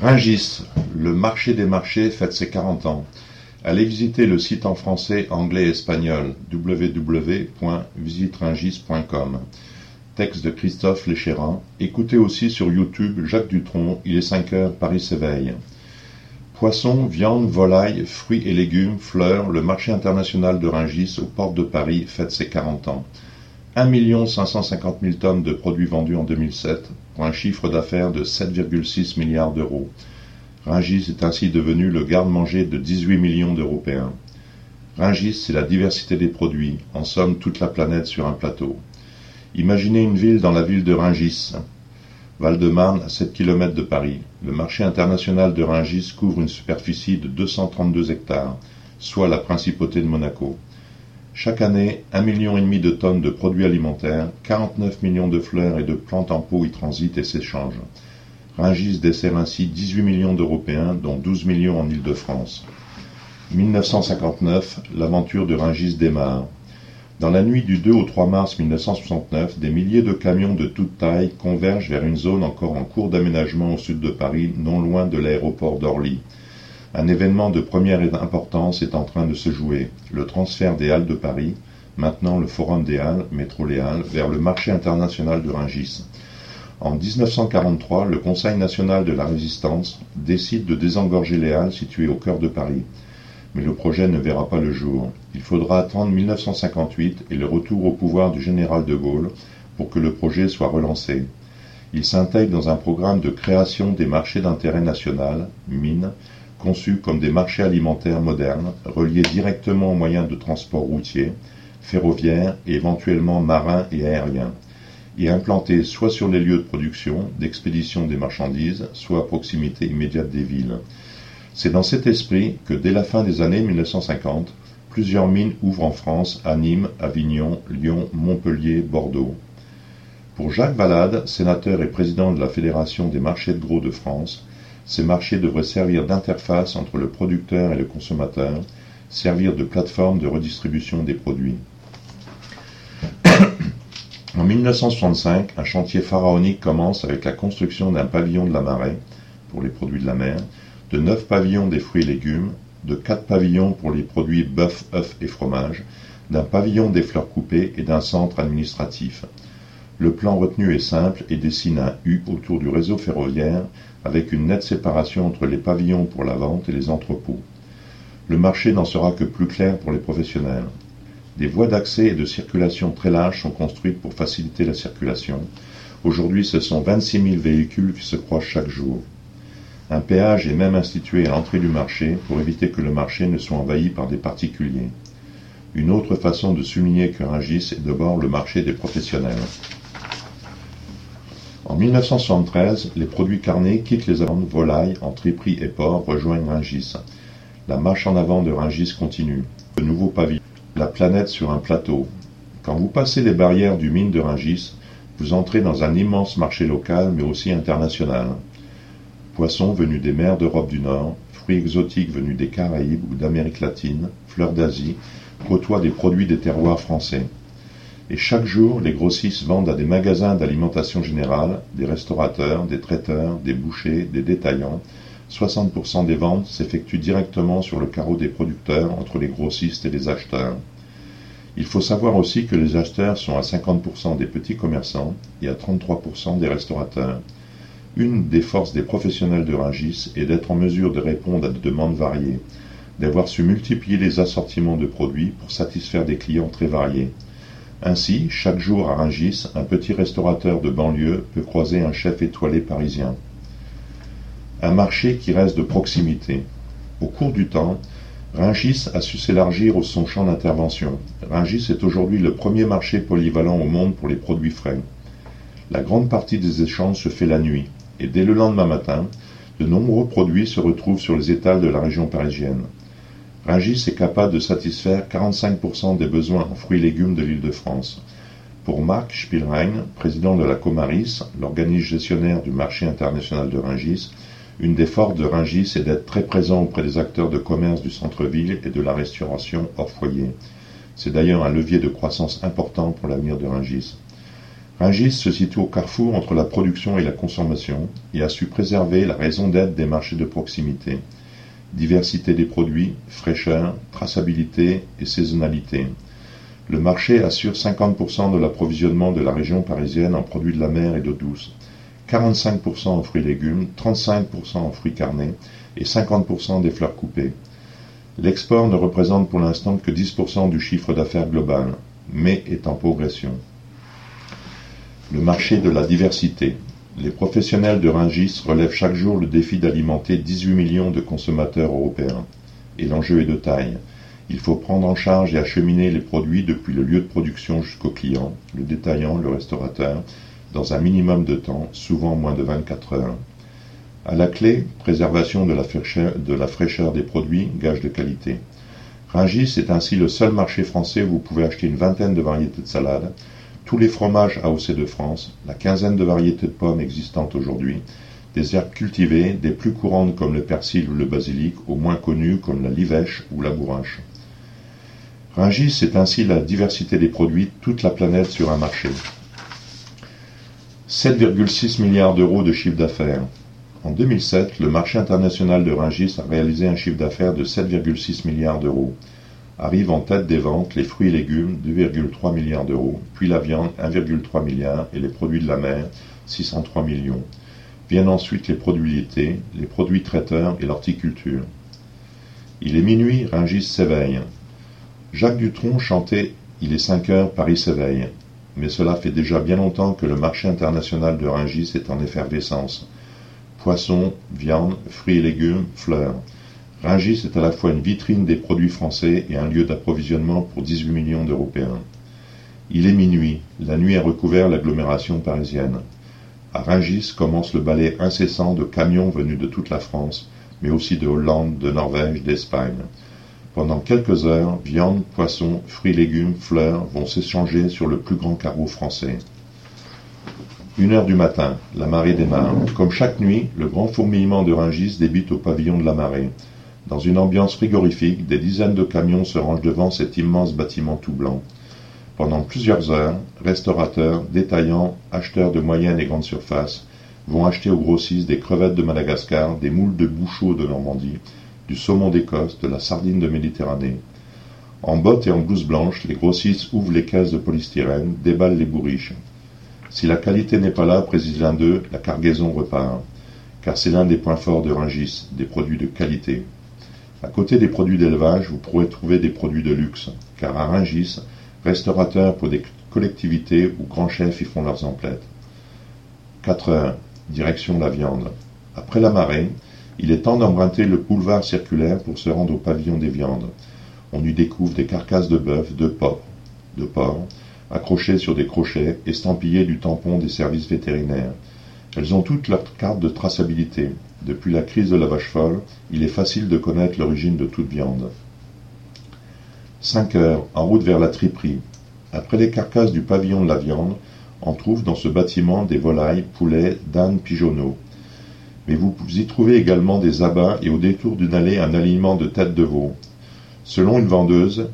Rungis, le marché des marchés fête ses quarante ans. Allez visiter le site en français, anglais et espagnol www.visiteringis.com. Texte de Christophe Léchérin. Écoutez aussi sur YouTube Jacques Dutronc, il est 5 heures, Paris s'éveille. Poissons, viande, volailles, fruits et légumes, fleurs, le marché international de Rungis aux portes de Paris fête ses 40 ans. 1 550 000 tonnes de produits vendus en 2007 pour un chiffre d'affaires de 7,6 milliards d'euros. Rungis est ainsi devenu le garde-manger de 18 millions d'Européens. Rungis, c'est la diversité des produits, en somme toute la planète sur un plateau. Imaginez une ville dans la ville de Rungis, Val-de-Marne, à 7 km de Paris. Le marché international de Rungis couvre une superficie de 232 hectares, soit la principauté de Monaco. Chaque année, un million et demi de tonnes de produits alimentaires, 49 millions de fleurs et de plantes en pot y transitent et s'échangent. Rungis dessert ainsi 18 millions d'Européens, dont 12 millions en Île-de-France. 1959, l'aventure de Rungis démarre. Dans la nuit du 2 au 3 mars 1969, des milliers de camions de toute taille convergent vers une zone encore en cours d'aménagement au sud de Paris, non loin de l'aéroport d'Orly. Un événement de première importance est en train de se jouer, le transfert des Halles de Paris, maintenant le Forum des Halles, métro Les Halles, vers le marché international de Rungis. En 1943, le Conseil national de la résistance décide de désengorger les Halles situées au cœur de Paris. Mais le projet ne verra pas le jour. Il faudra attendre 1958 et le retour au pouvoir du général de Gaulle pour que le projet soit relancé. Il s'intègre dans un programme de création des marchés d'intérêt national, mines, conçus comme des marchés alimentaires modernes, reliés directement aux moyens de transport routier, ferroviaire et éventuellement marin et aérien, et implantés soit sur les lieux de production, d'expédition des marchandises, soit à proximité immédiate des villes. C'est dans cet esprit que dès la fin des années 1950, plusieurs mines ouvrent en France, à Nîmes, Avignon, Lyon, Montpellier, Bordeaux. Pour Jacques Valade, sénateur et président de la Fédération des marchés de gros de France, ces marchés devraient servir d'interface entre le producteur et le consommateur, servir de plateforme de redistribution des produits. en 1965, un chantier pharaonique commence avec la construction d'un pavillon de la marée, pour les produits de la mer, de neuf pavillons des fruits et légumes, de quatre pavillons pour les produits bœuf, œufs et fromage, d'un pavillon des fleurs coupées et d'un centre administratif. Le plan retenu est simple et dessine un U autour du réseau ferroviaire avec une nette séparation entre les pavillons pour la vente et les entrepôts. Le marché n'en sera que plus clair pour les professionnels. Des voies d'accès et de circulation très larges sont construites pour faciliter la circulation. Aujourd'hui, ce sont 26 000 véhicules qui se croisent chaque jour. Un péage est même institué à l'entrée du marché pour éviter que le marché ne soit envahi par des particuliers. Une autre façon de souligner que Rungis est d'abord le marché des professionnels. En 1973, les produits carnés quittent les ventes volailles, triperie et porc rejoignent Rungis. La marche en avant de Rungis continue. Le nouveau pavillon. La planète sur un plateau. Quand vous passez les barrières du mine de Rungis, vous entrez dans un immense marché local mais aussi international. Poissons venus des mers d'Europe du Nord, fruits exotiques venus des Caraïbes ou d'Amérique latine, fleurs d'Asie, côtoient des produits des terroirs français. Et chaque jour, les grossistes vendent à des magasins d'alimentation générale, des restaurateurs, des traiteurs, des bouchers, des détaillants. 60% des ventes s'effectuent directement sur le carreau des producteurs entre les grossistes et les acheteurs. Il faut savoir aussi que les acheteurs sont à 50% des petits commerçants et à 33% des restaurateurs. Une des forces des professionnels de Rungis est d'être en mesure de répondre à des demandes variées, d'avoir su multiplier les assortiments de produits pour satisfaire des clients très variés. Ainsi, chaque jour à Rungis, un petit restaurateur de banlieue peut croiser un chef étoilé parisien. Un marché qui reste de proximité. Au cours du temps, Rungis a su s'élargir son champ d'intervention. Rungis est aujourd'hui le premier marché polyvalent au monde pour les produits frais. La grande partie des échanges se fait la nuit, et dès le lendemain matin, de nombreux produits se retrouvent sur les étals de la région parisienne. Rungis est capable de satisfaire 45% des besoins en fruits et légumes de l'Île-de-France. Pour Marc Spielrein, président de la Comaris, l'organisme gestionnaire du marché international de Rungis, une des forces de Rungis est d'être très présent auprès des acteurs de commerce du centre-ville et de la restauration hors foyer. C'est d'ailleurs un levier de croissance important pour l'avenir de Rungis. Rungis se situe au carrefour entre la production et la consommation et a su préserver la raison d'être des marchés de proximité. Diversité des produits, fraîcheur, traçabilité et saisonnalité. Le marché assure 50% de l'approvisionnement de la région parisienne en produits de la mer et d'eau douce, 45% en fruits et légumes, 35% en fruits carnés et 50% des fleurs coupées. L'export ne représente pour l'instant que 10% du chiffre d'affaires global, mais est en progression. Le marché de la diversité. Les professionnels de Rungis relèvent chaque jour le défi d'alimenter 18 millions de consommateurs européens. Et l'enjeu est de taille. Il faut prendre en charge et acheminer les produits depuis le lieu de production jusqu'au client, le détaillant, le restaurateur, dans un minimum de temps, souvent moins de 24 heures. À la clé, préservation de la, fraîcheur, des produits, gage de qualité. Rungis est ainsi le seul marché français où vous pouvez acheter une vingtaine de variétés de salades, tous les fromages AOC de France, la quinzaine de variétés de pommes existantes aujourd'hui, des herbes cultivées, des plus courantes comme le persil ou le basilic, aux moins connues comme la livèche ou la bourrache. Rungis est ainsi la diversité des produits, toute la planète sur un marché. 7,6 milliards d'euros de chiffre d'affaires. En 2007, le marché international de Rungis a réalisé un chiffre d'affaires de 7,6 milliards d'euros. Arrivent en tête des ventes les fruits et légumes, 2,3 milliards d'euros, puis la viande, 1,3 milliard, et les produits de la mer, 603 millions. Viennent ensuite les produits laitiers, les produits traiteurs et l'horticulture. Il est minuit, Rungis s'éveille. Jacques Dutronc chantait Il est 5 heures, Paris s'éveille mais cela fait déjà bien longtemps que le marché international de Rungis est en effervescence. Poissons, viande, fruits et légumes, fleurs. Rungis est à la fois une vitrine des produits français et un lieu d'approvisionnement pour 18 millions d'Européens. Il est minuit, la nuit a recouvert l'agglomération parisienne. À Rungis commence le balai incessant de camions venus de toute la France, mais aussi de Hollande, de Norvège, d'Espagne. Pendant quelques heures, viande, poissons, fruits, légumes, fleurs vont s'échanger sur le plus grand carreau français. Une heure du matin, la marée démarre. Comme chaque nuit, le grand fourmillement de Ringis débute au pavillon de la marée. Dans une ambiance frigorifique, des dizaines de camions se rangent devant cet immense bâtiment tout blanc. Pendant plusieurs heures, restaurateurs, détaillants, acheteurs de moyenne et grande surface vont acheter aux grossistes des crevettes de Madagascar, des moules de bouchot de Normandie, du saumon d'Écosse, de la sardine de Méditerranée. En bottes et en blouse blanche, les grossistes ouvrent les caisses de polystyrène, déballent les bourriches. Si la qualité n'est pas là, précise l'un d'eux, la cargaison repart. Car c'est l'un des points forts de Rungis, des produits de qualité. À côté des produits d'élevage, vous pourrez trouver des produits de luxe, car à Rungis, restaurateurs pour des collectivités ou grands chefs y font leurs emplettes. 4 heures, direction la viande. Après la marée, il est temps d'emprunter le boulevard circulaire pour se rendre au pavillon des viandes. On y découvre des carcasses de bœuf, de porc, de porc, accrochées sur des crochets, estampillées du tampon des services vétérinaires. Elles ont toutes leur carte de traçabilité. Depuis la crise de la vache folle, il est facile de connaître l'origine de toute viande. 5 heures, en route vers la triperie. Après les carcasses du pavillon de la viande, on trouve dans ce bâtiment des volailles, poulets, d'ânes pigeonneaux mais vous y trouvez également des abats et au détour d'une allée un alignement de têtes de veau. Selon une vendeuse,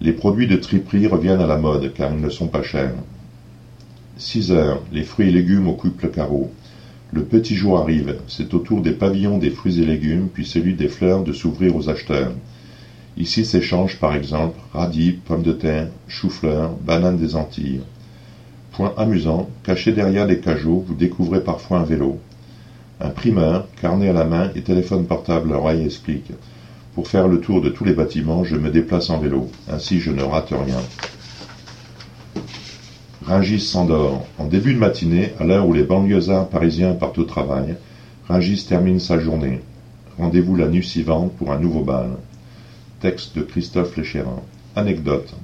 les produits de triperie reviennent à la mode car ils ne sont pas chers. 6 heures, les fruits et légumes occupent le carreau. Le petit jour arrive, c'est au tour des pavillons des fruits et légumes, puis celui des fleurs de s'ouvrir aux acheteurs. Ici s'échangent par exemple radis, pommes de terre, choux-fleurs, bananes des Antilles. Point amusant, caché derrière les cajots, vous découvrez parfois un vélo. Un primeur, carnet à la main et téléphone portable à explique Pour faire le tour de tous les bâtiments, je me déplace en vélo. Ainsi, je ne rate rien. Ringis s'endort. En début de matinée, à l'heure où les banlieusards parisiens partent au travail, Ringis termine sa journée. Rendez-vous la nuit suivante pour un nouveau bal. Texte de Christophe Léchérin. Anecdote.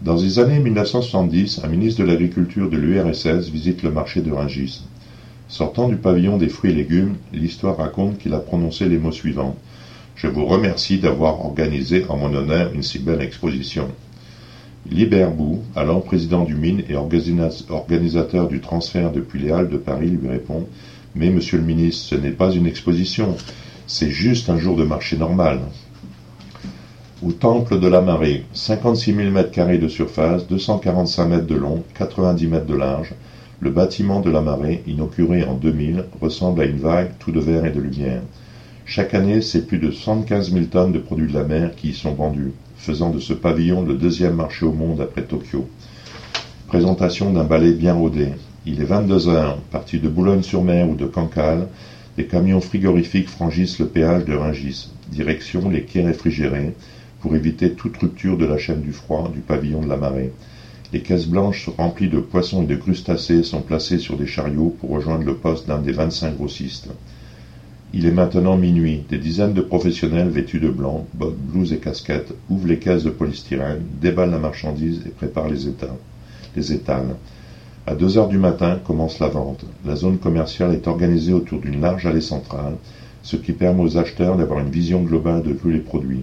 Dans les années 1970, un ministre de l'Agriculture de l'URSS visite le marché de Ringis. Sortant du pavillon des fruits et légumes, l'histoire raconte qu'il a prononcé les mots suivants. Je vous remercie d'avoir organisé en mon honneur une si belle exposition. Libert Bou, alors président du Mine et organisateur du transfert depuis les Halles de Paris, lui répond Mais monsieur le ministre, ce n'est pas une exposition, c'est juste un jour de marché normal. Au temple de la marée, 56 000 mètres carrés de surface, 245 mètres de long, 90 mètres de large, Le bâtiment de la Marée, inauguré en 2000, ressemble à une vague tout de verre et de lumière. Chaque année, c'est plus de 75 000 tonnes de produits de la mer qui y sont vendus, faisant de ce pavillon le deuxième marché au monde après Tokyo. Présentation d'un balai bien rodé. Il est 22 heures, parti de Boulogne-sur-Mer ou de Cancale, des camions frigorifiques franchissent le péage de Ringis, direction les quais réfrigérés, pour éviter toute rupture de la chaîne du froid du pavillon de la marée. Les caisses blanches remplies de poissons et de crustacés sont placées sur des chariots pour rejoindre le poste d'un des 25 grossistes. Il est maintenant minuit. Des dizaines de professionnels vêtus de blanc, bottes, blouses et casquettes ouvrent les caisses de polystyrène, déballent la marchandise et préparent les, étals. les étals. À deux heures du matin commence la vente. La zone commerciale est organisée autour d'une large allée centrale, ce qui permet aux acheteurs d'avoir une vision globale de tous les produits.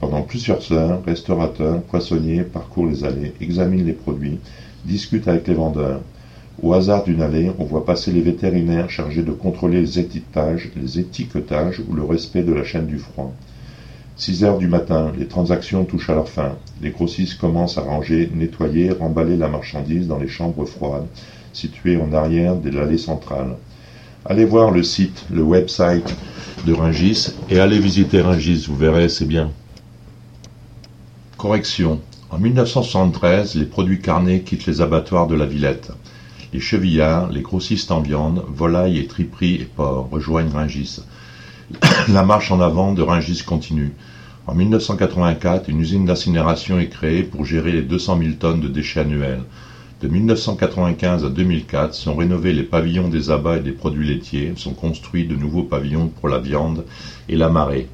Pendant plusieurs heures, restaurateurs, poissonniers parcourent les allées, examinent les produits, discutent avec les vendeurs. Au hasard d'une allée, on voit passer les vétérinaires chargés de contrôler les étiquetages, les étiquetages ou le respect de la chaîne du froid. Six heures du matin, les transactions touchent à leur fin. Les grossistes commencent à ranger, nettoyer, remballer la marchandise dans les chambres froides, situées en arrière de l'allée centrale. Allez voir le site, le website de Ringis et allez visiter Ringis, vous verrez, c'est bien. Correction. En 1973, les produits carnés quittent les abattoirs de la Villette. Les chevillards, les grossistes en viande, volailles et triperies et porcs rejoignent Ringis. La marche en avant de Ringis continue. En 1984, une usine d'incinération est créée pour gérer les 200 000 tonnes de déchets annuels. De 1995 à 2004 sont rénovés les pavillons des abats et des produits laitiers, sont construits de nouveaux pavillons pour la viande et la marée.